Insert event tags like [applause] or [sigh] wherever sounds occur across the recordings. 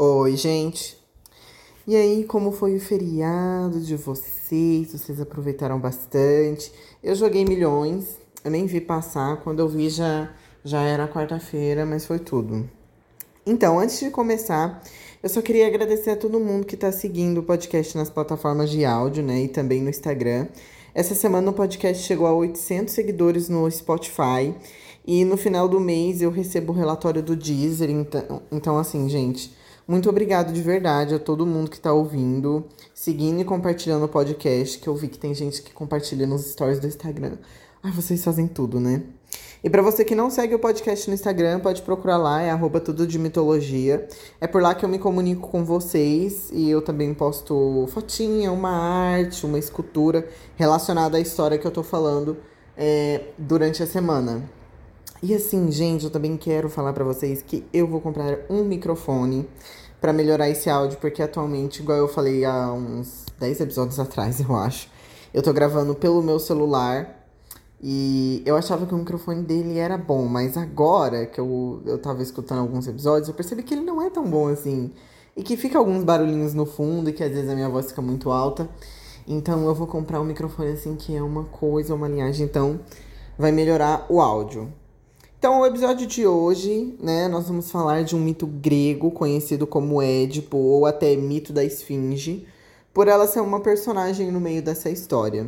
Oi, gente. E aí, como foi o feriado de vocês? Vocês aproveitaram bastante? Eu joguei milhões, eu nem vi passar. Quando eu vi já, já era quarta-feira, mas foi tudo. Então, antes de começar, eu só queria agradecer a todo mundo que está seguindo o podcast nas plataformas de áudio, né? E também no Instagram. Essa semana o podcast chegou a 800 seguidores no Spotify. E no final do mês eu recebo o relatório do Deezer. Então, então assim, gente muito obrigado de verdade a todo mundo que tá ouvindo, seguindo e compartilhando o podcast, que eu vi que tem gente que compartilha nos stories do Instagram. Ai, vocês fazem tudo, né? E para você que não segue o podcast no Instagram, pode procurar lá, é arroba tudo de mitologia. É por lá que eu me comunico com vocês e eu também posto fotinha, uma arte, uma escultura relacionada à história que eu tô falando é, durante a semana. E assim, gente, eu também quero falar para vocês que eu vou comprar um microfone para melhorar esse áudio, porque atualmente, igual eu falei há uns 10 episódios atrás, [laughs] eu acho, eu tô gravando pelo meu celular e eu achava que o microfone dele era bom, mas agora que eu, eu tava escutando alguns episódios, eu percebi que ele não é tão bom assim. E que fica alguns barulhinhos no fundo e que às vezes a minha voz fica muito alta. Então eu vou comprar um microfone assim que é uma coisa, uma linhagem, então vai melhorar o áudio. Então, o episódio de hoje, né, nós vamos falar de um mito grego conhecido como Édipo ou até mito da Esfinge, por ela ser uma personagem no meio dessa história.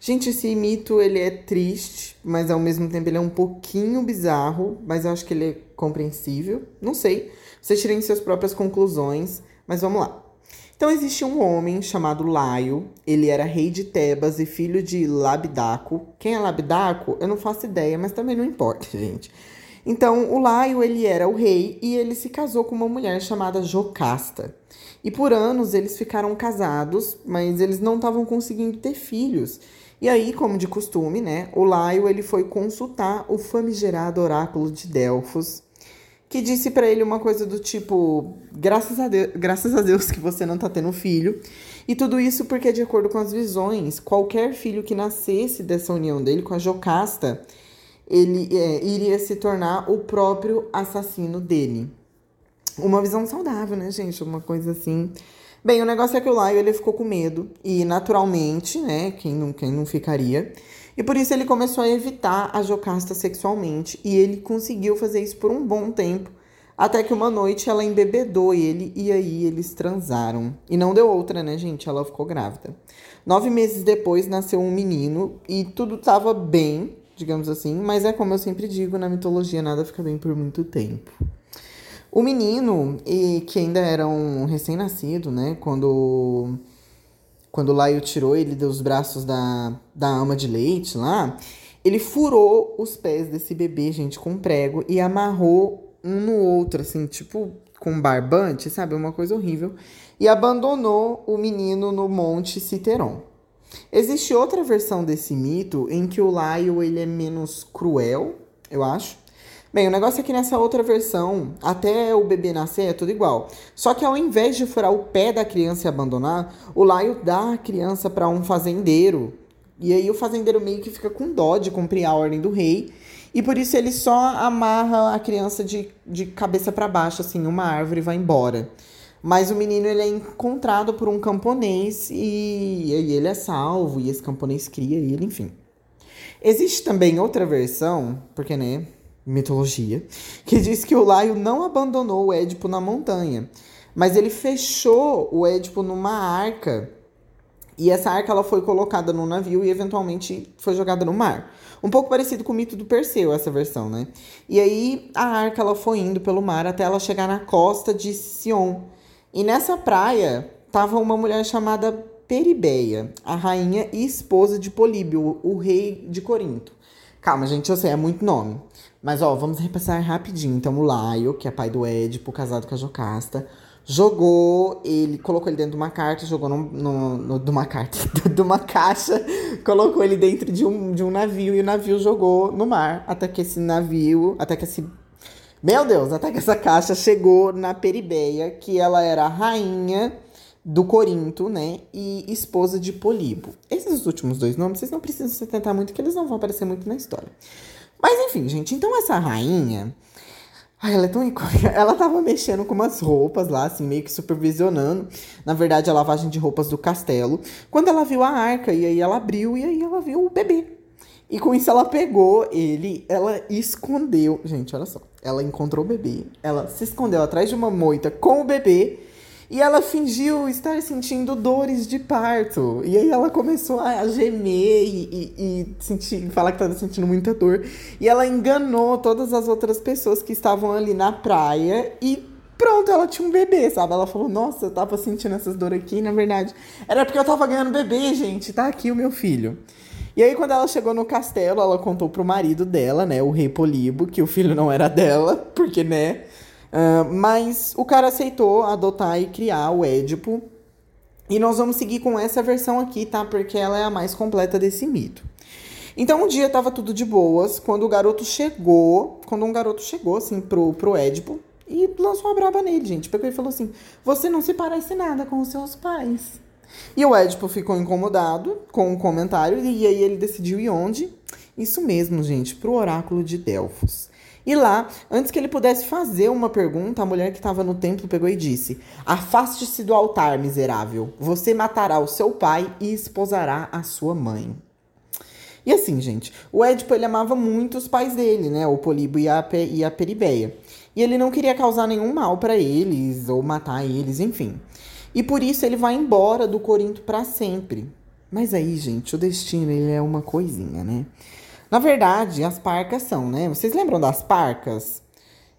Gente, esse mito ele é triste, mas ao mesmo tempo ele é um pouquinho bizarro, mas eu acho que ele é compreensível. Não sei, vocês tirem suas próprias conclusões, mas vamos lá. Então existia um homem chamado Laio, ele era rei de Tebas e filho de Labidaco. Quem é Labidaco? Eu não faço ideia, mas também não importa, [laughs] gente. Então o Laio ele era o rei e ele se casou com uma mulher chamada Jocasta. E por anos eles ficaram casados, mas eles não estavam conseguindo ter filhos. E aí, como de costume, né, o Laio ele foi consultar o famigerado oráculo de Delfos que disse para ele uma coisa do tipo: graças a, Deus, graças a Deus que você não tá tendo filho. E tudo isso porque, de acordo com as visões, qualquer filho que nascesse dessa união dele com a Jocasta, ele é, iria se tornar o próprio assassino dele. Uma visão saudável, né, gente? Uma coisa assim. Bem, o negócio é que o Laio ele ficou com medo, e naturalmente, né, quem não, quem não ficaria, e por isso ele começou a evitar a Jocasta sexualmente. E ele conseguiu fazer isso por um bom tempo. Até que uma noite ela embebedou ele e aí eles transaram. E não deu outra, né, gente? Ela ficou grávida. Nove meses depois nasceu um menino e tudo estava bem, digamos assim. Mas é como eu sempre digo, na mitologia nada fica bem por muito tempo. O menino, e que ainda era um recém-nascido, né? Quando quando Laio tirou ele dos braços da, da ama de leite lá, ele furou os pés desse bebê, gente, com prego e amarrou um no outro, assim, tipo com barbante, sabe? Uma coisa horrível. E abandonou o menino no Monte Citeron. Existe outra versão desse mito em que o Laio ele é menos cruel, eu acho. Bem, o negócio é que nessa outra versão, até o bebê nascer é tudo igual. Só que ao invés de furar o pé da criança e abandonar, o Laio dá a criança para um fazendeiro. E aí o fazendeiro meio que fica com dó de cumprir a ordem do rei. E por isso ele só amarra a criança de, de cabeça para baixo, assim, uma árvore e vai embora. Mas o menino ele é encontrado por um camponês e, e ele é salvo, e esse camponês cria ele, enfim. Existe também outra versão, porque, né, mitologia, que diz que o Laio não abandonou o Édipo na montanha, mas ele fechou o Édipo numa arca. E essa arca ela foi colocada no navio e eventualmente foi jogada no mar. Um pouco parecido com o mito do Perseu, essa versão, né? E aí a arca ela foi indo pelo mar até ela chegar na costa de Sion. E nessa praia tava uma mulher chamada Peribeia, a rainha e esposa de Políbio, o rei de Corinto. Calma, gente, eu sei, é muito nome. Mas, ó, vamos repassar rapidinho. Então, o Laio, que é pai do Édipo, casado com a Jocasta, jogou ele, colocou ele dentro de uma carta, jogou no, no, no de uma carta, [laughs] de uma caixa, colocou ele dentro de um, de um navio e o navio jogou no mar, até que esse navio, até que esse meu Deus, até que essa caixa chegou na Peribeia, que ela era a rainha do Corinto, né, e esposa de Polibo. Esses últimos dois nomes, vocês não precisam se tentar muito, que eles não vão aparecer muito na história. Mas enfim, gente, então essa rainha, Ai, ela é tão icônica. [laughs] Ela tava mexendo com umas roupas lá, assim, meio que supervisionando. Na verdade, a lavagem de roupas do castelo. Quando ela viu a arca, e aí ela abriu, e aí ela viu o bebê. E com isso ela pegou ele, ela escondeu. Gente, olha só. Ela encontrou o bebê. Ela se escondeu atrás de uma moita com o bebê. E ela fingiu estar sentindo dores de parto. E aí ela começou a gemer e, e, e sentir, falar que estava sentindo muita dor. E ela enganou todas as outras pessoas que estavam ali na praia e pronto, ela tinha um bebê, sabe? Ela falou, nossa, eu tava sentindo essas dores aqui, na verdade, era porque eu tava ganhando bebê, gente, tá aqui o meu filho. E aí, quando ela chegou no castelo, ela contou pro marido dela, né, o rei Polibo, que o filho não era dela, [laughs] porque, né, Uh, mas o cara aceitou adotar e criar o Édipo. E nós vamos seguir com essa versão aqui, tá? Porque ela é a mais completa desse mito. Então um dia tava tudo de boas, quando o garoto chegou, quando um garoto chegou assim pro, pro Édipo e lançou uma braba nele, gente. Pegou e falou assim: Você não se parece nada com os seus pais. E o Édipo ficou incomodado com o comentário e aí ele decidiu ir onde? Isso mesmo, gente, pro oráculo de Delfos. E lá, antes que ele pudesse fazer uma pergunta, a mulher que estava no templo pegou e disse: Afaste-se do altar, miserável. Você matará o seu pai e esposará a sua mãe. E assim, gente, o Édipo ele amava muito os pais dele, né? O Polibo e a, Pe e a Peribeia. E ele não queria causar nenhum mal para eles ou matar eles, enfim. E por isso ele vai embora do Corinto para sempre. Mas aí, gente, o destino ele é uma coisinha, né? Na verdade, as parcas são, né? Vocês lembram das parcas?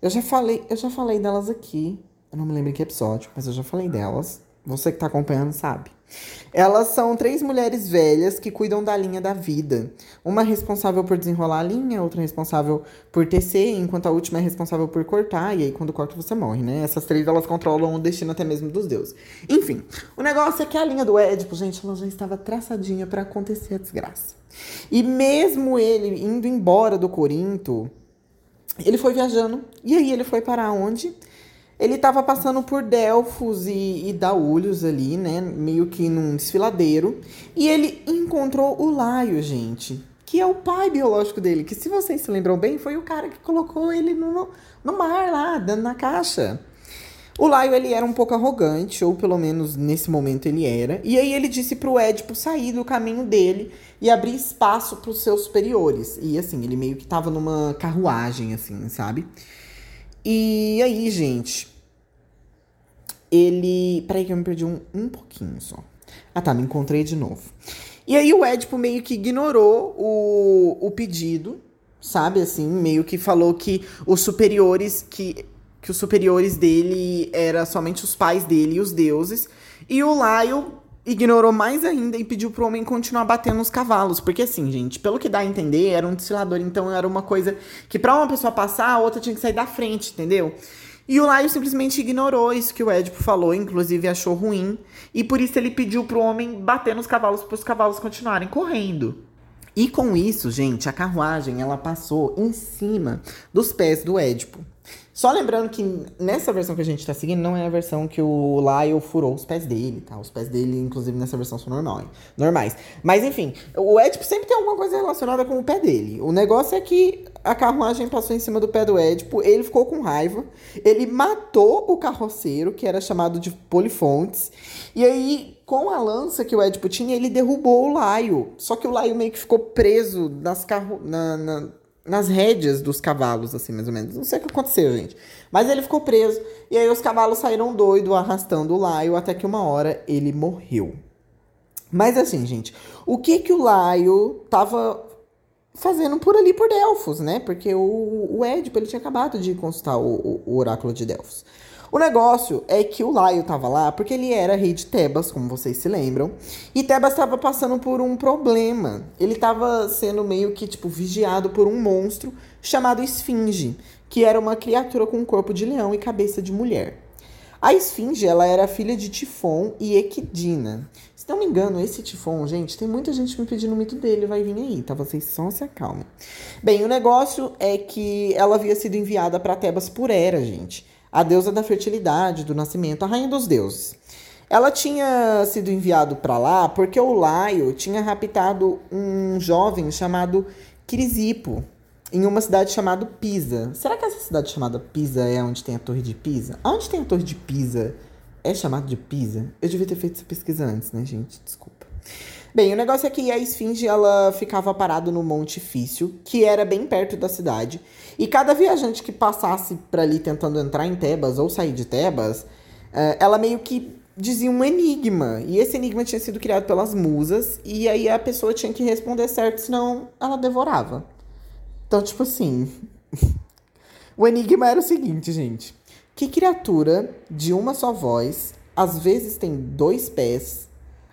Eu já falei, eu já falei delas aqui. Eu não me lembro em que episódio, mas eu já falei delas. Você que tá acompanhando sabe. Elas são três mulheres velhas que cuidam da linha da vida. Uma é responsável por desenrolar a linha, outra é responsável por tecer, enquanto a última é responsável por cortar, e aí quando corta você morre, né? Essas três elas controlam o destino até mesmo dos deuses. Enfim, o negócio é que a linha do Édipo, gente, ela já estava traçadinha para acontecer a desgraça. E mesmo ele indo embora do Corinto, ele foi viajando. E aí ele foi para onde? Ele estava passando por Delfos e, e Daúlios ali, né? Meio que num desfiladeiro. E ele encontrou o Laio, gente. Que é o pai biológico dele. Que, se vocês se lembram bem, foi o cara que colocou ele no, no mar lá, na caixa. O Laio, ele era um pouco arrogante, ou pelo menos nesse momento ele era. E aí ele disse pro Édipo sair do caminho dele e abrir espaço para os seus superiores. E assim, ele meio que tava numa carruagem, assim, sabe? E aí, gente, ele. Peraí, que eu me perdi um, um pouquinho só. Ah, tá, me encontrei de novo. E aí o Édipo meio que ignorou o, o pedido, sabe? Assim, meio que falou que os superiores. que que os superiores dele era somente os pais dele e os deuses. E o Laio ignorou mais ainda e pediu pro homem continuar batendo os cavalos. Porque assim, gente, pelo que dá a entender, era um desfilador, então era uma coisa que para uma pessoa passar, a outra tinha que sair da frente, entendeu? E o Laio simplesmente ignorou isso que o Édipo falou, inclusive achou ruim, e por isso ele pediu pro homem bater nos cavalos para os cavalos continuarem correndo. E com isso, gente, a carruagem ela passou em cima dos pés do Édipo. Só lembrando que nessa versão que a gente tá seguindo, não é a versão que o Lyle furou os pés dele, tá? Os pés dele, inclusive, nessa versão são normal, normais. Mas enfim, o Édipo sempre tem alguma coisa relacionada com o pé dele. O negócio é que a carruagem passou em cima do pé do Édipo, ele ficou com raiva, ele matou o carroceiro, que era chamado de Polifontes, e aí, com a lança que o Édipo tinha, ele derrubou o Laio. Só que o Laio meio que ficou preso nas carro... Na, na, nas rédeas dos cavalos, assim, mais ou menos. Não sei o que aconteceu, gente. Mas ele ficou preso. E aí os cavalos saíram doido, arrastando o Laio, até que uma hora ele morreu. Mas assim, gente, o que que o Laio tava fazendo por ali por Delfos, né? Porque o, o Édipo, ele tinha acabado de consultar o, o, o oráculo de Delfos. O negócio é que o Laio tava lá porque ele era rei de Tebas, como vocês se lembram. E Tebas estava passando por um problema. Ele estava sendo meio que, tipo, vigiado por um monstro chamado Esfinge, que era uma criatura com corpo de leão e cabeça de mulher. A Esfinge, ela era filha de Tifon e Equidina. Se não me engano, esse Tifon, gente, tem muita gente me pedindo o mito dele, vai vir aí, tá? Vocês só se acalmem. Bem, o negócio é que ela havia sido enviada para Tebas por Hera, gente a deusa da fertilidade, do nascimento, a rainha dos deuses. Ela tinha sido enviado para lá porque o Laio tinha raptado um jovem chamado Crisipo. em uma cidade chamada Pisa. Será que essa cidade chamada Pisa é onde tem a Torre de Pisa? Onde tem a Torre de Pisa é chamado de Pisa? Eu devia ter feito essa pesquisa antes, né, gente? Desculpa. Bem, o negócio é que a esfinge ela ficava parada no Monte Fício, que era bem perto da cidade, e cada viajante que passasse para ali tentando entrar em Tebas ou sair de Tebas, eh, ela meio que dizia um enigma, e esse enigma tinha sido criado pelas musas, e aí a pessoa tinha que responder certo, senão ela devorava. Então, tipo assim, [laughs] o enigma era o seguinte, gente: que criatura de uma só voz, às vezes tem dois pés,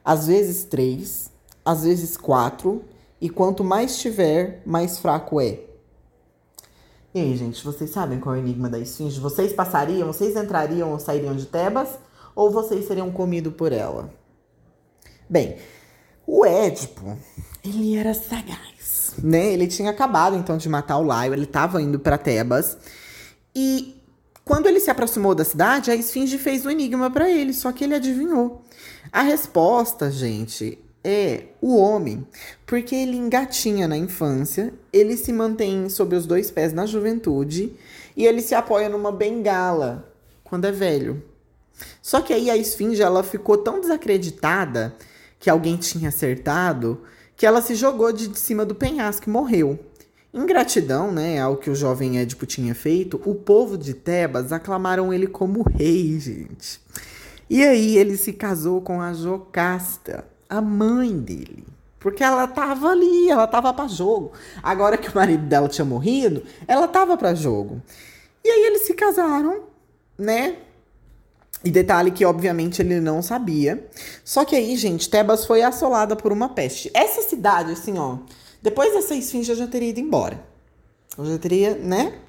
às vezes três, às vezes quatro, e quanto mais tiver, mais fraco é. E aí, gente, vocês sabem qual é o enigma da esfinge? Vocês passariam, vocês entrariam ou sairiam de Tebas? Ou vocês seriam comidos por ela? Bem, o Édipo, ele era sagaz, né? Ele tinha acabado, então, de matar o Laio, ele estava indo para Tebas. E quando ele se aproximou da cidade, a esfinge fez o um enigma para ele, só que ele adivinhou. A resposta, gente, é o homem, porque ele engatinha na infância, ele se mantém sob os dois pés na juventude e ele se apoia numa bengala quando é velho. Só que aí a esfinge ela ficou tão desacreditada que alguém tinha acertado que ela se jogou de cima do penhasco e morreu. Em gratidão, né, ao que o jovem Édipo tinha feito, o povo de Tebas aclamaram ele como rei, gente. E aí ele se casou com a Jocasta, a mãe dele. Porque ela tava ali, ela tava para jogo. Agora que o marido dela tinha morrido, ela tava para jogo. E aí eles se casaram, né? E detalhe que, obviamente, ele não sabia. Só que aí, gente, Tebas foi assolada por uma peste. Essa cidade, assim, ó, depois dessa esfinge eu já teria ido embora. Eu já teria, né?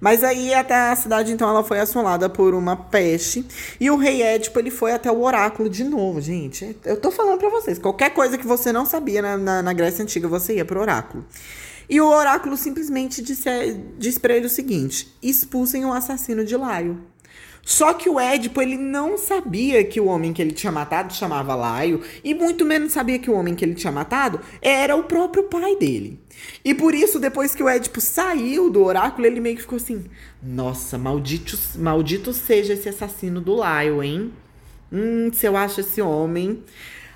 Mas aí até a cidade, então, ela foi assolada por uma peste. E o rei Édipo, ele foi até o oráculo de novo, gente. Eu tô falando pra vocês, qualquer coisa que você não sabia na, na, na Grécia Antiga, você ia pro oráculo. E o oráculo simplesmente disse, disse pra ele o seguinte: expulsem o assassino de Laio. Só que o Édipo, ele não sabia que o homem que ele tinha matado chamava Laio, e muito menos sabia que o homem que ele tinha matado era o próprio pai dele. E por isso, depois que o Édipo saiu do oráculo, ele meio que ficou assim: Nossa, maldito, maldito seja esse assassino do Laio, hein? Hum, se eu acho esse homem.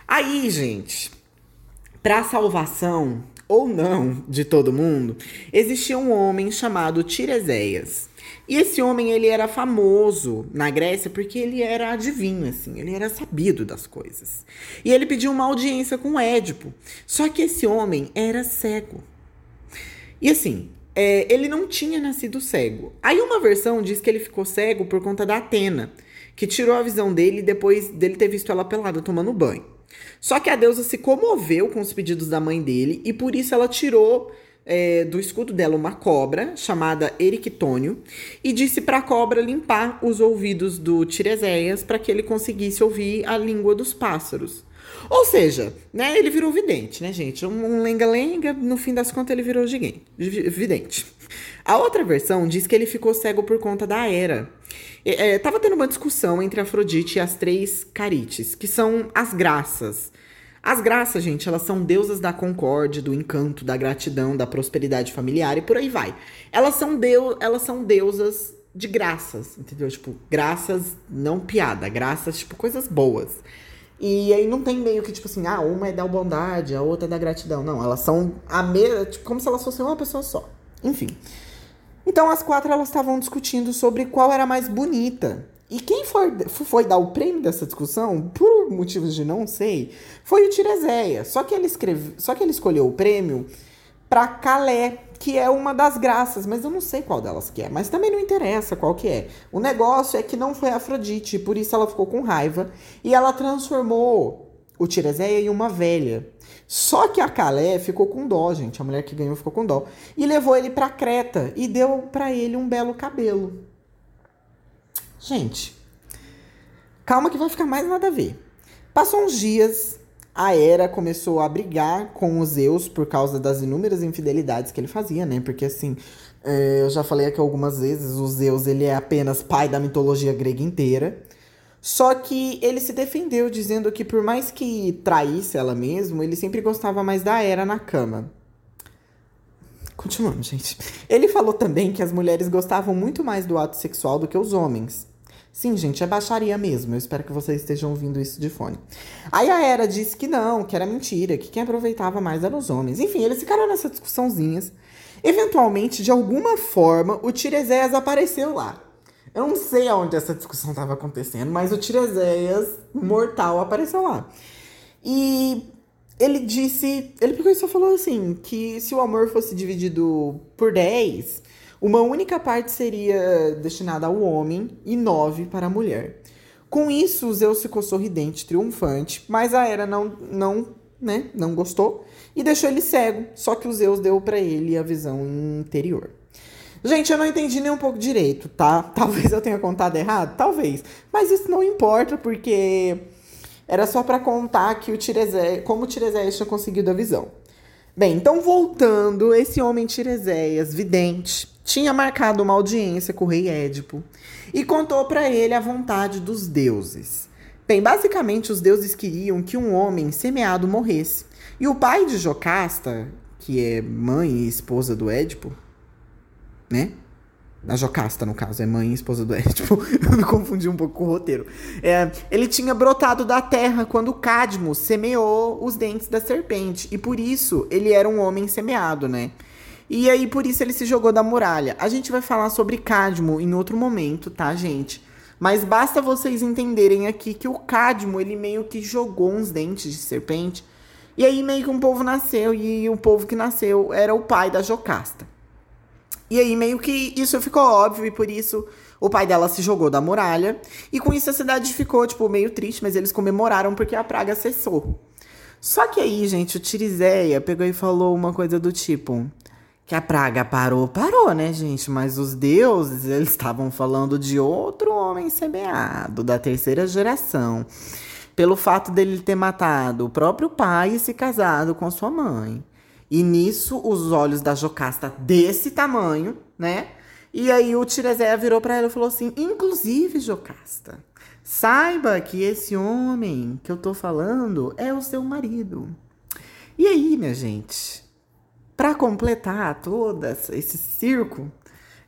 Aí, gente, pra salvação ou não de todo mundo, existia um homem chamado Tiresias. E esse homem, ele era famoso na Grécia porque ele era adivinho, assim, ele era sabido das coisas. E ele pediu uma audiência com Édipo. Só que esse homem era cego. E assim, é, ele não tinha nascido cego. Aí uma versão diz que ele ficou cego por conta da Atena, que tirou a visão dele depois dele ter visto ela pelada tomando banho. Só que a deusa se comoveu com os pedidos da mãe dele e por isso ela tirou é, do escudo dela uma cobra chamada Erictônio e disse para a cobra limpar os ouvidos do Tiresias para que ele conseguisse ouvir a língua dos pássaros. Ou seja, né, ele virou vidente, né, gente? Um lenga-lenga, no fim das contas ele virou gigante, vidente. A outra versão diz que ele ficou cego por conta da Hera. É, tava tendo uma discussão entre Afrodite e as três Carites, que são as graças. As graças, gente, elas são deusas da concórdia, do encanto, da gratidão, da prosperidade familiar e por aí vai. Elas são, deu elas são deusas de graças, entendeu? Tipo, graças, não piada, graças, tipo, coisas boas. E aí não tem meio que, tipo assim, ah, uma é da bondade, a outra é da gratidão. Não, elas são a mesma, tipo, como se elas fossem uma pessoa só. Enfim. Então as quatro elas estavam discutindo sobre qual era mais bonita. E quem foi, foi dar o prêmio dessa discussão, por motivos de não sei, foi o Tirezeia. Só que ele escreve, só que ele escolheu o prêmio para Calé, que é uma das graças, mas eu não sei qual delas que é, mas também não interessa qual que é. O negócio é que não foi Afrodite, por isso ela ficou com raiva e ela transformou o Tirezeia em uma velha. Só que a Calé ficou com dó, gente, a mulher que ganhou ficou com dó, e levou ele para Creta e deu para ele um belo cabelo. Gente, calma que vai ficar mais nada a ver. Passou uns dias, a Hera começou a brigar com os Zeus por causa das inúmeras infidelidades que ele fazia, né? Porque assim, é, eu já falei aqui algumas vezes, o Zeus ele é apenas pai da mitologia grega inteira. Só que ele se defendeu dizendo que por mais que traísse ela mesmo, ele sempre gostava mais da Hera na cama. Continuando, gente. Ele falou também que as mulheres gostavam muito mais do ato sexual do que os homens. Sim, gente, é baixaria mesmo. Eu espero que vocês estejam ouvindo isso de fone. Aí a Era disse que não, que era mentira, que quem aproveitava mais eram os homens. Enfim, eles ficaram nessas discussãozinhas. Eventualmente, de alguma forma, o Tiresias apareceu lá. Eu não sei aonde essa discussão estava acontecendo, mas o Tiresias mortal apareceu lá. E ele disse. Ele pegou e só falou assim: que se o amor fosse dividido por 10, uma única parte seria destinada ao homem e nove para a mulher. Com isso, Zeus ficou sorridente, triunfante, mas a Hera não, não, né, não gostou e deixou ele cego. Só que o Zeus deu para ele a visão interior. Gente, eu não entendi nem um pouco direito, tá? [laughs] Talvez eu tenha contado errado, talvez, mas isso não importa porque era só para contar que o Tiresias, como o Tiresias tinha conseguido a visão. Bem, então voltando, esse homem Tiresias, vidente, tinha marcado uma audiência com o rei Édipo e contou para ele a vontade dos deuses. Bem, basicamente os deuses queriam que um homem semeado morresse. E o pai de Jocasta, que é mãe e esposa do Édipo, né? A Jocasta, no caso, é mãe e esposa do Édipo. [laughs] Eu me confundi um pouco com o roteiro. É, ele tinha brotado da terra quando Cadmo semeou os dentes da serpente. E por isso ele era um homem semeado, né? E aí, por isso, ele se jogou da muralha. A gente vai falar sobre Cadmo em outro momento, tá, gente? Mas basta vocês entenderem aqui que o Cadmo, ele meio que jogou uns dentes de serpente. E aí meio que um povo nasceu. E o povo que nasceu era o pai da Jocasta. E aí meio que isso ficou óbvio e por isso o pai dela se jogou da muralha. E com isso a cidade ficou, tipo, meio triste, mas eles comemoraram porque a praga cessou. Só que aí, gente, o Tirizeia pegou e falou uma coisa do tipo... Que a praga parou, parou, né, gente? Mas os deuses, eles estavam falando de outro homem semeado, da terceira geração. Pelo fato dele ter matado o próprio pai e se casado com sua mãe. E nisso, os olhos da Jocasta desse tamanho, né? E aí o Tirezeia virou para ela e falou assim: Inclusive, Jocasta, saiba que esse homem que eu tô falando é o seu marido. E aí, minha gente, para completar todo esse circo,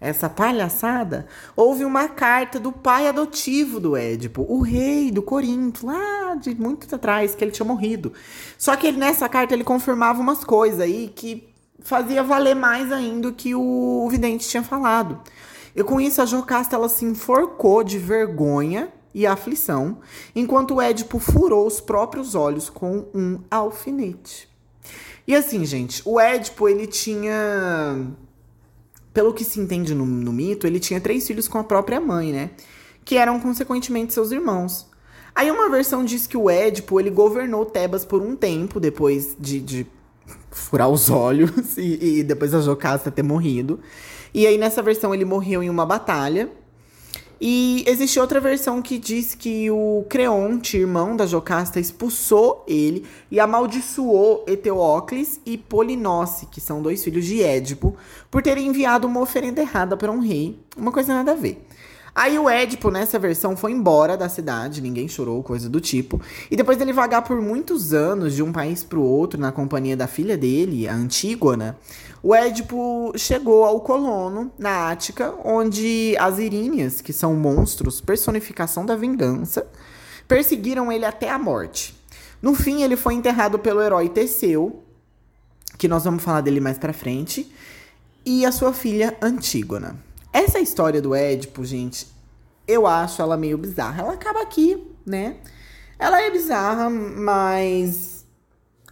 essa palhaçada, houve uma carta do pai adotivo do Édipo, o rei do Corinto, lá de muito atrás, que ele tinha morrido. Só que ele, nessa carta ele confirmava umas coisas aí que fazia valer mais ainda o que o, o vidente tinha falado. E com isso a Jocasta ela se enforcou de vergonha e aflição, enquanto o Édipo furou os próprios olhos com um alfinete. E assim, gente, o Édipo ele tinha pelo que se entende no, no mito, ele tinha três filhos com a própria mãe, né? Que eram consequentemente seus irmãos. Aí uma versão diz que o Édipo ele governou Tebas por um tempo depois de, de furar os olhos [laughs] e, e, depois a Jocasta ter morrido. E aí nessa versão ele morreu em uma batalha. E existe outra versão que diz que o Creonte, irmão da Jocasta, expulsou ele e amaldiçoou Eteocles e Polinoce, que são dois filhos de Édipo, por terem enviado uma oferenda errada para um rei. Uma coisa nada a ver. Aí o Édipo, nessa versão, foi embora da cidade, ninguém chorou, coisa do tipo. E depois dele vagar por muitos anos de um país para o outro na companhia da filha dele, a Antígona, o Édipo chegou ao Colono, na Ática, onde as Iríneas, que são monstros, personificação da vingança, perseguiram ele até a morte. No fim, ele foi enterrado pelo herói Teseu, que nós vamos falar dele mais pra frente, e a sua filha Antígona. Essa história do Édipo, gente, eu acho ela meio bizarra. Ela acaba aqui, né? Ela é bizarra, mas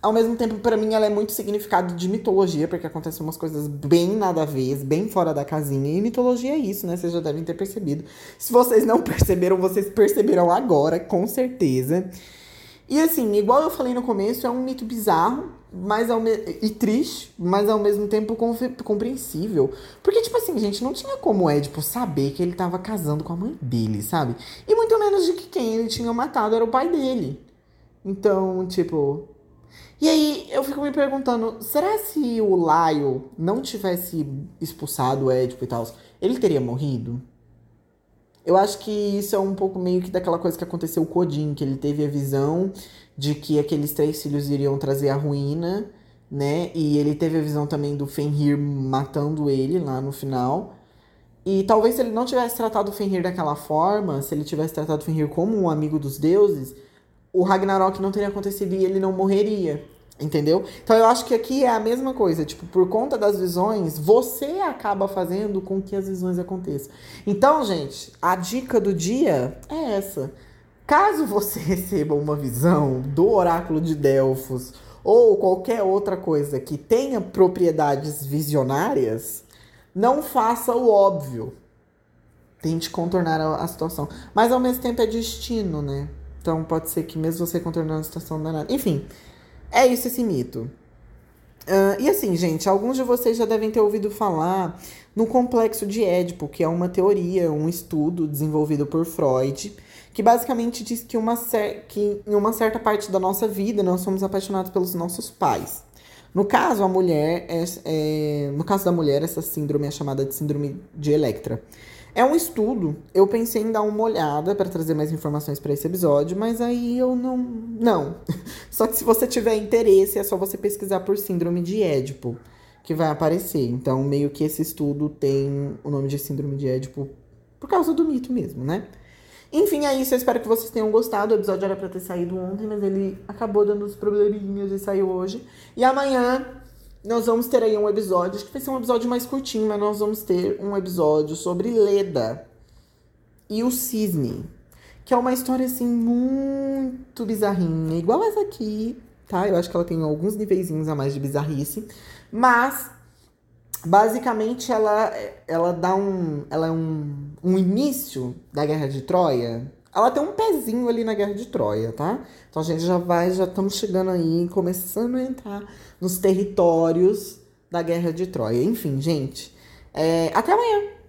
ao mesmo tempo, para mim, ela é muito significado de mitologia, porque acontecem umas coisas bem nada a ver, bem fora da casinha. E mitologia é isso, né? Vocês já devem ter percebido. Se vocês não [laughs] perceberam, vocês perceberão agora, com certeza. E assim, igual eu falei no começo, é um mito bizarro, mas ao me... e triste, mas ao mesmo tempo compreensível. Porque, tipo assim, gente, não tinha como Édipo saber que ele tava casando com a mãe dele, sabe? E muito menos de que quem ele tinha matado era o pai dele. Então, tipo. E aí eu fico me perguntando, será se o Laio não tivesse expulsado o Édipo e tal, ele teria morrido? Eu acho que isso é um pouco meio que daquela coisa que aconteceu com Odin, que ele teve a visão de que aqueles três filhos iriam trazer a ruína, né? E ele teve a visão também do Fenrir matando ele lá no final. E talvez se ele não tivesse tratado o Fenrir daquela forma, se ele tivesse tratado o Fenrir como um amigo dos deuses, o Ragnarok não teria acontecido e ele não morreria. Entendeu? Então eu acho que aqui é a mesma coisa, tipo, por conta das visões, você acaba fazendo com que as visões aconteçam. Então, gente, a dica do dia é essa. Caso você [laughs] receba uma visão do oráculo de Delfos ou qualquer outra coisa que tenha propriedades visionárias, não faça o óbvio. Tente contornar a, situação. Mas ao mesmo tempo é destino, né? Então pode ser que mesmo você contornando a situação danada. Enfim, é isso esse mito. Uh, e assim, gente, alguns de vocês já devem ter ouvido falar no complexo de Édipo, que é uma teoria, um estudo desenvolvido por Freud, que basicamente diz que, uma que em uma certa parte da nossa vida nós somos apaixonados pelos nossos pais. No caso, a mulher é, é, no caso da mulher, essa síndrome é chamada de síndrome de Electra. É um estudo. Eu pensei em dar uma olhada para trazer mais informações para esse episódio, mas aí eu não. Não. [laughs] Só que se você tiver interesse, é só você pesquisar por Síndrome de Édipo, que vai aparecer. Então, meio que esse estudo tem o nome de Síndrome de Édipo por causa do mito mesmo, né? Enfim, é isso. Eu espero que vocês tenham gostado. O episódio era para ter saído ontem, mas ele acabou dando uns probleminhas e saiu hoje. E amanhã nós vamos ter aí um episódio, acho que vai ser um episódio mais curtinho, mas nós vamos ter um episódio sobre Leda e o Cisne, que é uma história assim muito bizarrinha, igual essa aqui, tá? Eu acho que ela tem alguns níveis a mais de bizarrice, mas basicamente ela ela dá um ela é um, um início da guerra de Troia ela tem um pezinho ali na Guerra de Troia, tá? Então a gente já vai, já estamos chegando aí, começando a entrar nos territórios da Guerra de Troia. Enfim, gente, é, até amanhã!